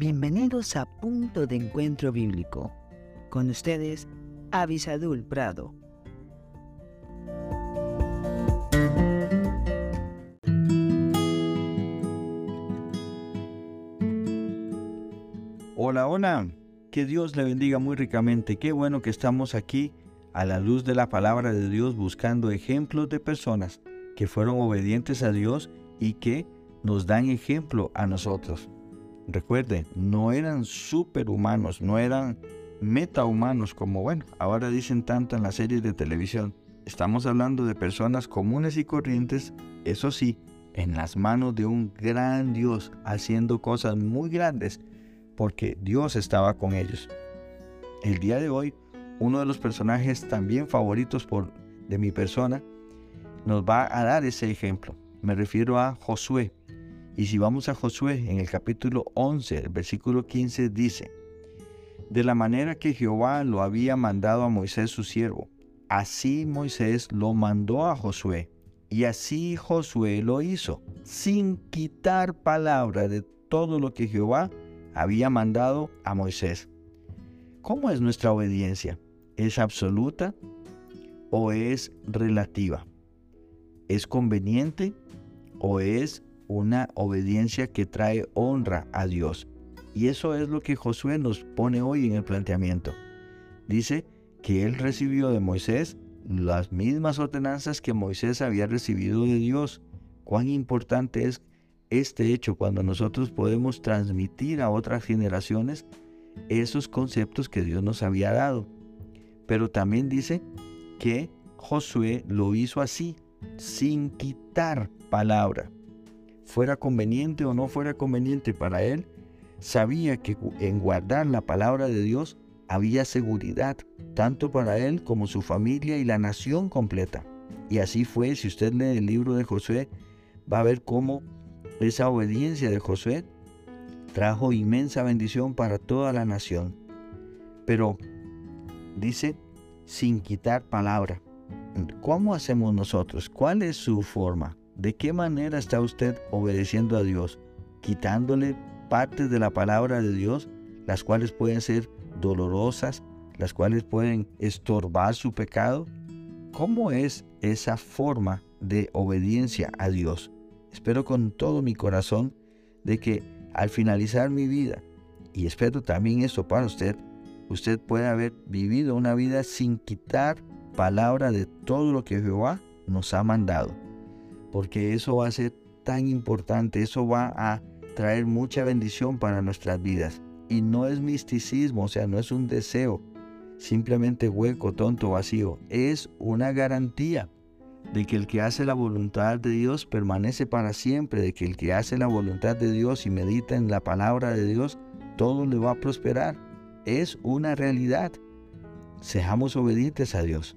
Bienvenidos a Punto de Encuentro Bíblico. Con ustedes, Avisadul Prado. Hola, hola. Que Dios le bendiga muy ricamente. Qué bueno que estamos aquí a la luz de la palabra de Dios buscando ejemplos de personas que fueron obedientes a Dios y que nos dan ejemplo a nosotros. Recuerden, no eran superhumanos, no eran metahumanos como, bueno, ahora dicen tanto en las series de televisión. Estamos hablando de personas comunes y corrientes, eso sí, en las manos de un gran Dios, haciendo cosas muy grandes, porque Dios estaba con ellos. El día de hoy, uno de los personajes también favoritos por, de mi persona, nos va a dar ese ejemplo. Me refiero a Josué. Y si vamos a Josué en el capítulo 11, el versículo 15 dice, De la manera que Jehová lo había mandado a Moisés su siervo, así Moisés lo mandó a Josué. Y así Josué lo hizo, sin quitar palabra de todo lo que Jehová había mandado a Moisés. ¿Cómo es nuestra obediencia? ¿Es absoluta o es relativa? ¿Es conveniente o es una obediencia que trae honra a Dios. Y eso es lo que Josué nos pone hoy en el planteamiento. Dice que él recibió de Moisés las mismas ordenanzas que Moisés había recibido de Dios. Cuán importante es este hecho cuando nosotros podemos transmitir a otras generaciones esos conceptos que Dios nos había dado. Pero también dice que Josué lo hizo así, sin quitar palabra fuera conveniente o no fuera conveniente para él, sabía que en guardar la palabra de Dios había seguridad, tanto para él como su familia y la nación completa. Y así fue, si usted lee el libro de Josué, va a ver cómo esa obediencia de Josué trajo inmensa bendición para toda la nación. Pero dice, sin quitar palabra. ¿Cómo hacemos nosotros? ¿Cuál es su forma? ¿De qué manera está usted obedeciendo a Dios? Quitándole partes de la palabra de Dios, las cuales pueden ser dolorosas, las cuales pueden estorbar su pecado. ¿Cómo es esa forma de obediencia a Dios? Espero con todo mi corazón de que al finalizar mi vida, y espero también eso para usted, usted pueda haber vivido una vida sin quitar palabra de todo lo que Jehová nos ha mandado porque eso va a ser tan importante, eso va a traer mucha bendición para nuestras vidas. Y no es misticismo, o sea, no es un deseo simplemente hueco, tonto, vacío. Es una garantía de que el que hace la voluntad de Dios permanece para siempre, de que el que hace la voluntad de Dios y medita en la palabra de Dios, todo le va a prosperar. Es una realidad. Seamos obedientes a Dios.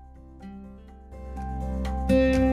Thank you.